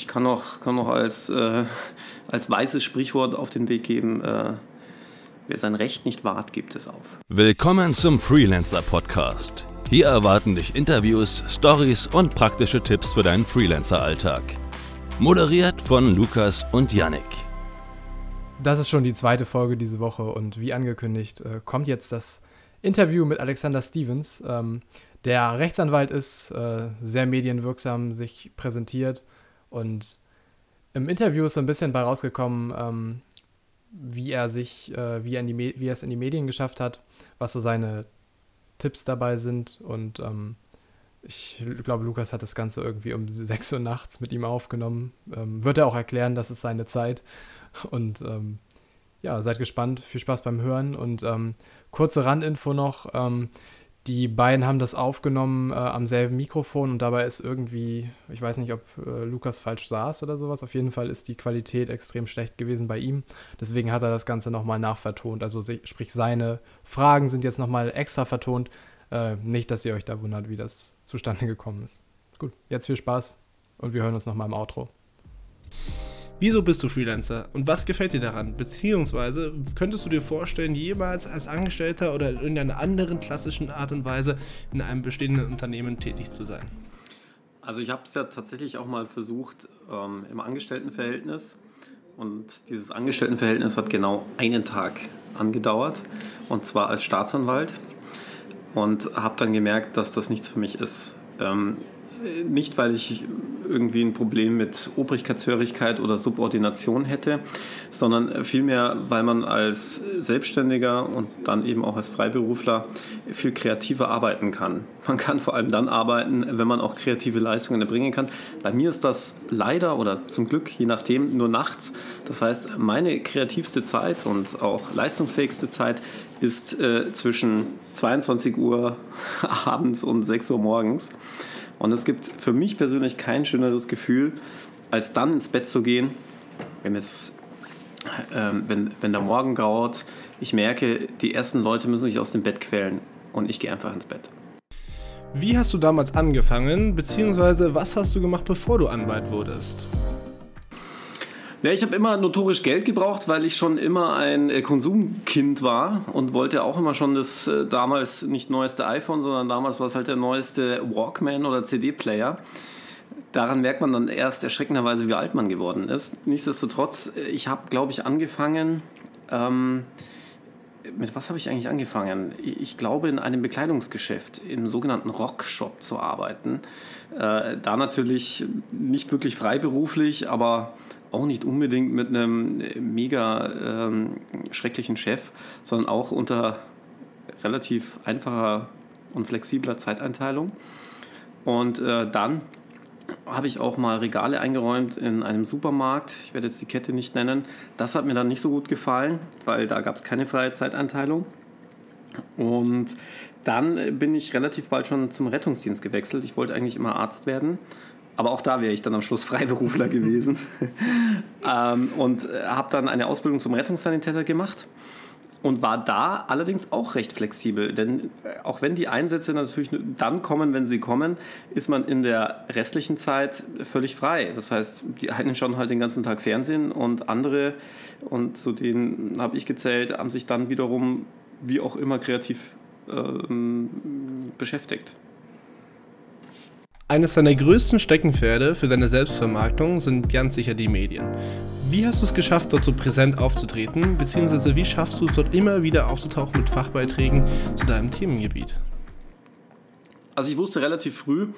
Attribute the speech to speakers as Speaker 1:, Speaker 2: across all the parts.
Speaker 1: ich kann noch, kann noch als, äh, als weißes Sprichwort auf den Weg geben, äh, wer sein Recht nicht wahrt, gibt es auf.
Speaker 2: Willkommen zum Freelancer Podcast. Hier erwarten dich Interviews, Stories und praktische Tipps für deinen Freelancer-Alltag. Moderiert von Lukas und Yannick.
Speaker 3: Das ist schon die zweite Folge diese Woche und wie angekündigt äh, kommt jetzt das Interview mit Alexander Stevens, ähm, der Rechtsanwalt ist, äh, sehr medienwirksam sich präsentiert und im Interview ist so ein bisschen bei rausgekommen, ähm, wie er sich, äh, wie, er wie er es in die Medien geschafft hat, was so seine Tipps dabei sind und ähm, ich glaube, Lukas hat das Ganze irgendwie um 6 Uhr nachts mit ihm aufgenommen. Ähm, wird er auch erklären, das ist seine Zeit. Und ähm, ja, seid gespannt. Viel Spaß beim Hören. Und ähm, kurze Randinfo noch. Die beiden haben das aufgenommen äh, am selben Mikrofon und dabei ist irgendwie, ich weiß nicht, ob äh, Lukas falsch saß oder sowas. Auf jeden Fall ist die Qualität extrem schlecht gewesen bei ihm. Deswegen hat er das Ganze nochmal nachvertont. Also sprich, seine Fragen sind jetzt nochmal extra vertont. Äh, nicht, dass ihr euch da wundert, wie das zustande gekommen ist. Gut, jetzt viel Spaß und wir hören uns nochmal im Outro.
Speaker 4: Wieso bist du Freelancer und was gefällt dir daran? Beziehungsweise könntest du dir vorstellen, jemals als Angestellter oder in irgendeiner anderen klassischen Art und Weise in einem bestehenden Unternehmen tätig zu sein?
Speaker 1: Also ich habe es ja tatsächlich auch mal versucht ähm, im Angestelltenverhältnis und dieses Angestelltenverhältnis hat genau einen Tag angedauert und zwar als Staatsanwalt und habe dann gemerkt, dass das nichts für mich ist. Ähm, nicht, weil ich irgendwie ein Problem mit Obrigkeitshörigkeit oder Subordination hätte, sondern vielmehr, weil man als Selbstständiger und dann eben auch als Freiberufler viel kreativer arbeiten kann. Man kann vor allem dann arbeiten, wenn man auch kreative Leistungen erbringen kann. Bei mir ist das leider oder zum Glück, je nachdem, nur nachts. Das heißt, meine kreativste Zeit und auch leistungsfähigste Zeit ist äh, zwischen 22 Uhr abends und 6 Uhr morgens. Und es gibt für mich persönlich kein schöneres Gefühl, als dann ins Bett zu gehen, wenn, es, äh, wenn, wenn der Morgen graut. Ich merke, die ersten Leute müssen sich aus dem Bett quälen und ich gehe einfach ins Bett.
Speaker 4: Wie hast du damals angefangen, beziehungsweise was hast du gemacht, bevor du Anwalt wurdest?
Speaker 1: Ja, ich habe immer notorisch Geld gebraucht, weil ich schon immer ein äh, Konsumkind war und wollte auch immer schon das äh, damals nicht neueste iPhone, sondern damals war es halt der neueste Walkman oder CD-Player. Daran merkt man dann erst erschreckenderweise, wie alt man geworden ist. Nichtsdestotrotz, äh, ich habe, glaube ich, angefangen. Ähm, mit was habe ich eigentlich angefangen? Ich glaube, in einem Bekleidungsgeschäft, im sogenannten Rockshop zu arbeiten. Äh, da natürlich nicht wirklich freiberuflich, aber auch nicht unbedingt mit einem mega ähm, schrecklichen Chef, sondern auch unter relativ einfacher und flexibler Zeiteinteilung. Und äh, dann habe ich auch mal Regale eingeräumt in einem Supermarkt. Ich werde jetzt die Kette nicht nennen. Das hat mir dann nicht so gut gefallen, weil da gab es keine freie Zeiteinteilung. Und dann bin ich relativ bald schon zum Rettungsdienst gewechselt. Ich wollte eigentlich immer Arzt werden aber auch da wäre ich dann am Schluss Freiberufler gewesen. ähm, und äh, habe dann eine Ausbildung zum Rettungssanitäter gemacht und war da allerdings auch recht flexibel. Denn äh, auch wenn die Einsätze natürlich dann kommen, wenn sie kommen, ist man in der restlichen Zeit völlig frei. Das heißt, die einen schauen halt den ganzen Tag Fernsehen und andere, und zu denen habe ich gezählt, haben sich dann wiederum wie auch immer kreativ ähm, beschäftigt.
Speaker 4: Eines deiner größten Steckenpferde für deine Selbstvermarktung sind ganz sicher die Medien. Wie hast du es geschafft, dort so präsent aufzutreten, beziehungsweise wie schaffst du es dort immer wieder aufzutauchen mit Fachbeiträgen zu deinem Themengebiet?
Speaker 1: Also ich wusste relativ früh,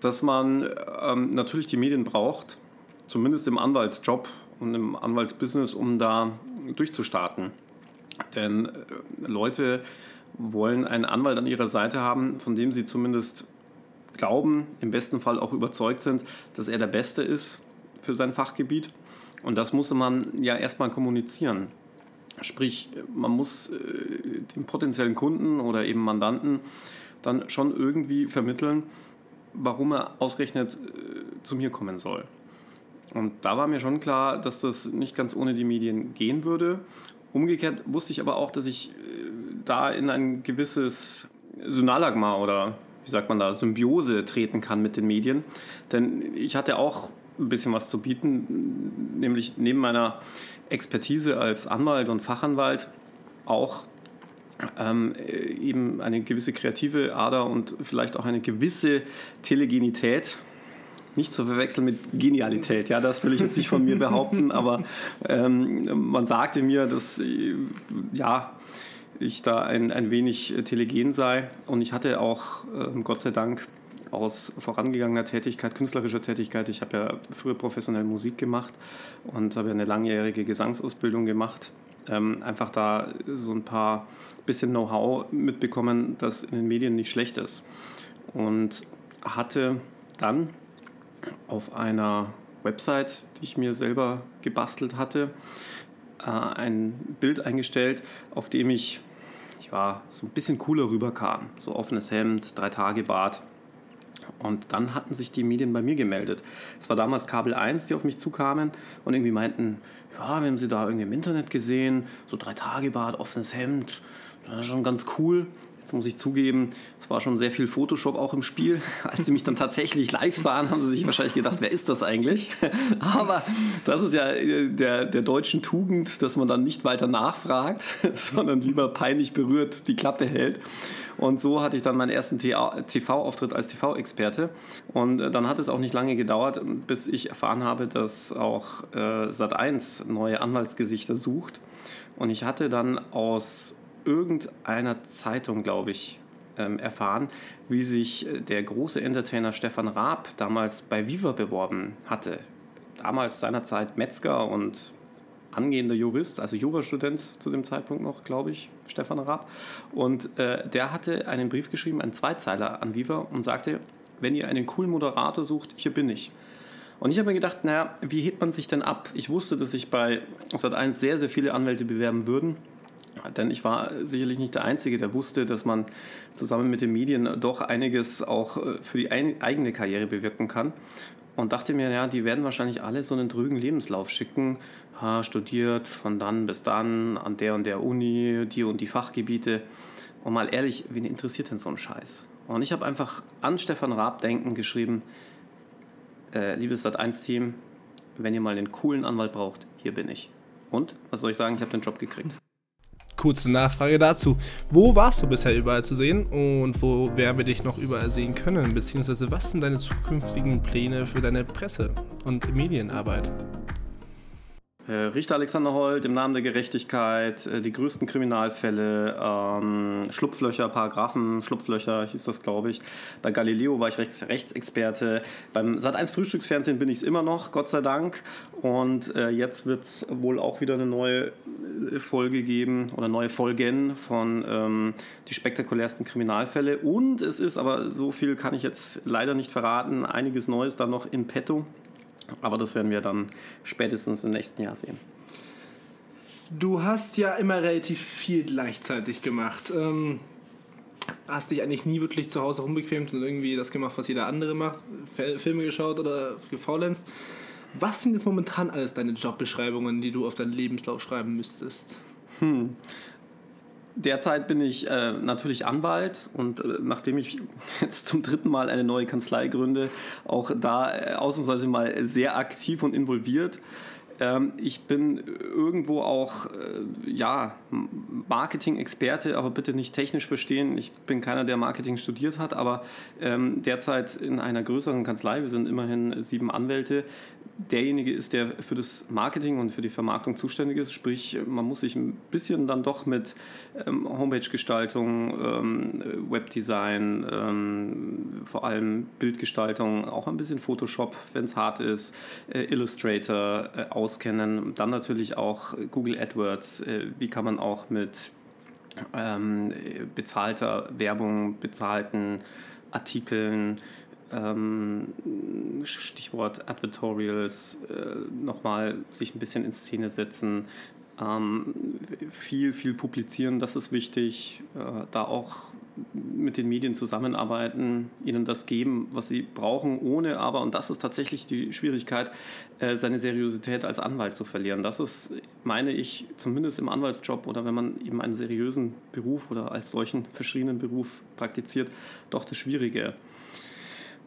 Speaker 1: dass man ähm, natürlich die Medien braucht, zumindest im Anwaltsjob und im Anwaltsbusiness, um da durchzustarten. Denn äh, Leute wollen einen Anwalt an ihrer Seite haben, von dem sie zumindest glauben, im besten Fall auch überzeugt sind, dass er der Beste ist für sein Fachgebiet. Und das musste man ja erstmal kommunizieren. Sprich, man muss äh, dem potenziellen Kunden oder eben Mandanten dann schon irgendwie vermitteln, warum er ausgerechnet äh, zu mir kommen soll. Und da war mir schon klar, dass das nicht ganz ohne die Medien gehen würde. Umgekehrt wusste ich aber auch, dass ich äh, da in ein gewisses Synalagma oder wie sagt man da, Symbiose treten kann mit den Medien. Denn ich hatte auch ein bisschen was zu bieten, nämlich neben meiner Expertise als Anwalt und Fachanwalt auch ähm, eben eine gewisse kreative Ader und vielleicht auch eine gewisse Telegenität. Nicht zu verwechseln mit Genialität, ja, das will ich jetzt nicht von mir behaupten, aber ähm, man sagte mir, dass ja, ich da ein, ein wenig telegen sei und ich hatte auch, äh, Gott sei Dank, aus vorangegangener Tätigkeit, künstlerischer Tätigkeit. Ich habe ja früher professionell Musik gemacht und habe eine langjährige Gesangsausbildung gemacht. Ähm, einfach da so ein paar bisschen Know-how mitbekommen, das in den Medien nicht schlecht ist. Und hatte dann auf einer Website, die ich mir selber gebastelt hatte, äh, ein Bild eingestellt, auf dem ich ja, so ein bisschen cooler rüberkam. So offenes Hemd, drei Tage Bart. Und dann hatten sich die Medien bei mir gemeldet. Es war damals Kabel 1, die auf mich zukamen und irgendwie meinten, ja, wir haben sie da irgendwie im Internet gesehen, so drei Tage Bart, offenes Hemd, das ist schon ganz cool. Jetzt muss ich zugeben, es war schon sehr viel Photoshop auch im Spiel. Als sie mich dann tatsächlich live sahen, haben sie sich wahrscheinlich gedacht, wer ist das eigentlich? Aber das ist ja äh, der, der deutschen Tugend, dass man dann nicht weiter nachfragt, sondern lieber peinlich berührt die Klappe hält. Und so hatte ich dann meinen ersten TV-Auftritt als TV-Experte. Und äh, dann hat es auch nicht lange gedauert, bis ich erfahren habe, dass auch äh, Sat1 neue Anwaltsgesichter sucht. Und ich hatte dann aus irgendeiner Zeitung, glaube ich, ähm, erfahren, wie sich äh, der große Entertainer Stefan Raab damals bei Viva beworben hatte. Damals seinerzeit Metzger und angehender Jurist, also Jurastudent zu dem Zeitpunkt noch, glaube ich, Stefan Raab. Und äh, der hatte einen Brief geschrieben, einen Zweizeiler an Viva und sagte, wenn ihr einen coolen Moderator sucht, hier bin ich. Und ich habe mir gedacht, naja, wie hebt man sich denn ab? Ich wusste, dass sich bei Sat1 sehr, sehr viele Anwälte bewerben würden. Denn ich war sicherlich nicht der Einzige, der wusste, dass man zusammen mit den Medien doch einiges auch äh, für die eigene Karriere bewirken kann. Und dachte mir, ja, die werden wahrscheinlich alle so einen drügen Lebenslauf schicken. Ha, studiert von dann bis dann an der und der Uni, die und die Fachgebiete. Und mal ehrlich, wen interessiert denn so ein Scheiß? Und ich habe einfach an Stefan Raab denken geschrieben, äh, liebes Sat1-Team, wenn ihr mal einen coolen Anwalt braucht, hier bin ich. Und, was soll ich sagen, ich habe den Job gekriegt.
Speaker 4: Kurze Nachfrage dazu. Wo warst du bisher überall zu sehen und wo werden wir dich noch überall sehen können? Beziehungsweise was sind deine zukünftigen Pläne für deine Presse- und Medienarbeit?
Speaker 1: Äh, Richter Alexander Holt im Namen der Gerechtigkeit, äh, die größten Kriminalfälle, ähm, Schlupflöcher, Paragraphen, Schlupflöcher hieß das, glaube ich. Bei Galileo war ich Rechts Rechtsexperte. Beim Sat1 Frühstücksfernsehen bin ich es immer noch, Gott sei Dank. Und äh, jetzt wird es wohl auch wieder eine neue äh, Folge geben oder neue Folgen von ähm, die spektakulärsten Kriminalfälle. Und es ist, aber so viel kann ich jetzt leider nicht verraten, einiges Neues da noch in petto. Aber das werden wir dann spätestens im nächsten Jahr sehen.
Speaker 4: Du hast ja immer relativ viel gleichzeitig gemacht. Ähm, hast dich eigentlich nie wirklich zu Hause rumbequemt und irgendwie das gemacht, was jeder andere macht, Filme geschaut oder gefaulenzt. Was sind jetzt momentan alles deine Jobbeschreibungen, die du auf deinen Lebenslauf schreiben müsstest?
Speaker 1: Hm. Derzeit bin ich äh, natürlich Anwalt und äh, nachdem ich jetzt zum dritten Mal eine neue Kanzlei gründe, auch da äh, ausnahmsweise mal sehr aktiv und involviert. Ähm, ich bin irgendwo auch äh, ja, Marketing-Experte, aber bitte nicht technisch verstehen. Ich bin keiner, der Marketing studiert hat, aber ähm, derzeit in einer größeren Kanzlei, wir sind immerhin sieben Anwälte, derjenige ist, der für das Marketing und für die Vermarktung zuständig ist. Sprich, man muss sich ein bisschen dann doch mit ähm, Homepage-Gestaltung, ähm, Webdesign, ähm, vor allem Bildgestaltung, auch ein bisschen Photoshop, wenn es hart ist, äh, Illustrator äh, auskennen. Dann natürlich auch Google AdWords. Äh, wie kann man auch mit ähm, bezahlter Werbung, bezahlten Artikeln, ähm, Stichwort Advertorials, äh, nochmal sich ein bisschen in Szene setzen, ähm, viel, viel publizieren, das ist wichtig, äh, da auch mit den Medien zusammenarbeiten, ihnen das geben, was sie brauchen, ohne aber, und das ist tatsächlich die Schwierigkeit, äh, seine Seriosität als Anwalt zu verlieren. Das ist, meine ich, zumindest im Anwaltsjob oder wenn man eben einen seriösen Beruf oder als solchen verschriebenen Beruf praktiziert, doch das Schwierige.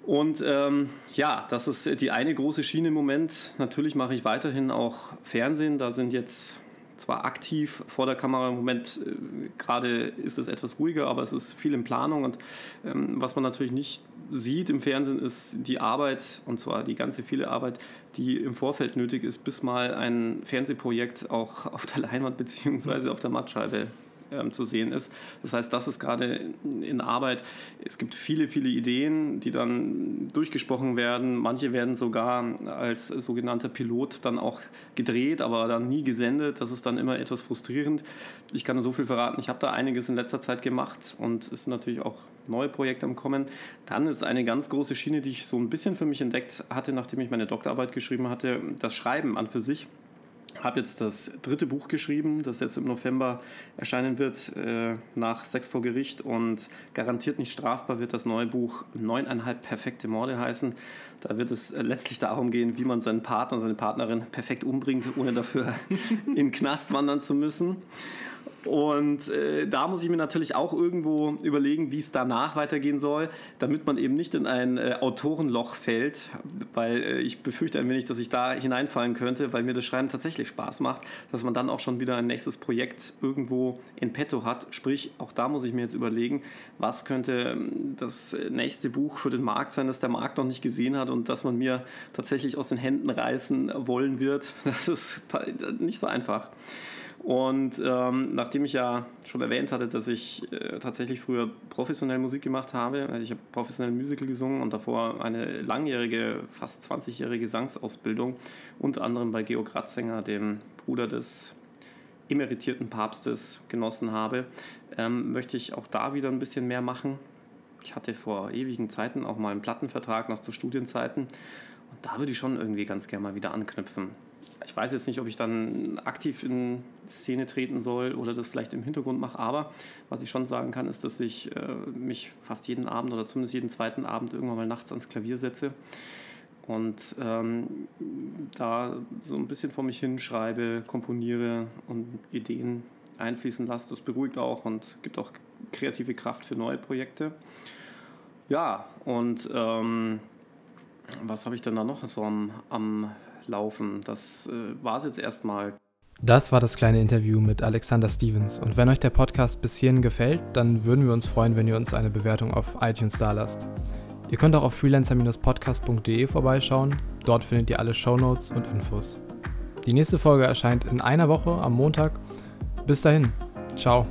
Speaker 1: Und ähm, ja, das ist die eine große Schiene im Moment. Natürlich mache ich weiterhin auch Fernsehen. Da sind jetzt zwar aktiv vor der Kamera im Moment, äh, gerade ist es etwas ruhiger, aber es ist viel in Planung. Und ähm, was man natürlich nicht sieht im Fernsehen, ist die Arbeit, und zwar die ganze viele Arbeit, die im Vorfeld nötig ist, bis mal ein Fernsehprojekt auch auf der Leinwand bzw. auf der Mattscheibe ähm, zu sehen ist. Das heißt, das ist gerade in Arbeit. Es gibt viele, viele Ideen, die dann durchgesprochen werden. Manche werden sogar als sogenannter Pilot dann auch gedreht, aber dann nie gesendet. Das ist dann immer etwas frustrierend. Ich kann nur so viel verraten. Ich habe da einiges in letzter Zeit gemacht und es sind natürlich auch neue Projekte am Kommen. Dann ist eine ganz große Schiene, die ich so ein bisschen für mich entdeckt hatte, nachdem ich meine Doktorarbeit geschrieben hatte, das Schreiben an für sich habe jetzt das dritte Buch geschrieben, das jetzt im November erscheinen wird, äh, nach Sex vor Gericht und garantiert nicht strafbar wird das neue Buch Neuneinhalb perfekte Morde heißen. Da wird es äh, letztlich darum gehen, wie man seinen Partner und seine Partnerin perfekt umbringt, ohne dafür in den Knast wandern zu müssen. Und äh, da muss ich mir natürlich auch irgendwo überlegen, wie es danach weitergehen soll, damit man eben nicht in ein äh, Autorenloch fällt, weil äh, ich befürchte ein wenig, dass ich da hineinfallen könnte, weil mir das Schreiben tatsächlich Spaß macht, dass man dann auch schon wieder ein nächstes Projekt irgendwo in petto hat. Sprich, auch da muss ich mir jetzt überlegen, was könnte ähm, das nächste Buch für den Markt sein, das der Markt noch nicht gesehen hat und das man mir tatsächlich aus den Händen reißen wollen wird. Das ist nicht so einfach. Und ähm, nachdem ich ja schon erwähnt hatte, dass ich äh, tatsächlich früher professionell Musik gemacht habe, also ich habe professionell Musical gesungen und davor eine langjährige, fast 20-jährige Gesangsausbildung, unter anderem bei Georg Ratzinger, dem Bruder des emeritierten Papstes, genossen habe, ähm, möchte ich auch da wieder ein bisschen mehr machen. Ich hatte vor ewigen Zeiten auch mal einen Plattenvertrag, noch zu Studienzeiten. Und da würde ich schon irgendwie ganz gerne mal wieder anknüpfen ich weiß jetzt nicht, ob ich dann aktiv in Szene treten soll oder das vielleicht im Hintergrund mache, aber was ich schon sagen kann, ist, dass ich äh, mich fast jeden Abend oder zumindest jeden zweiten Abend irgendwann mal nachts ans Klavier setze und ähm, da so ein bisschen vor mich hinschreibe, komponiere und Ideen einfließen lasse. Das beruhigt auch und gibt auch kreative Kraft für neue Projekte. Ja, und ähm, was habe ich denn da noch so am, am laufen. Das äh, war es jetzt erstmal.
Speaker 3: Das war das kleine Interview mit Alexander Stevens. Und wenn euch der Podcast bis hierhin gefällt, dann würden wir uns freuen, wenn ihr uns eine Bewertung auf iTunes da lasst. Ihr könnt auch auf freelancer-podcast.de vorbeischauen. Dort findet ihr alle Shownotes und Infos. Die nächste Folge erscheint in einer Woche am Montag. Bis dahin. Ciao.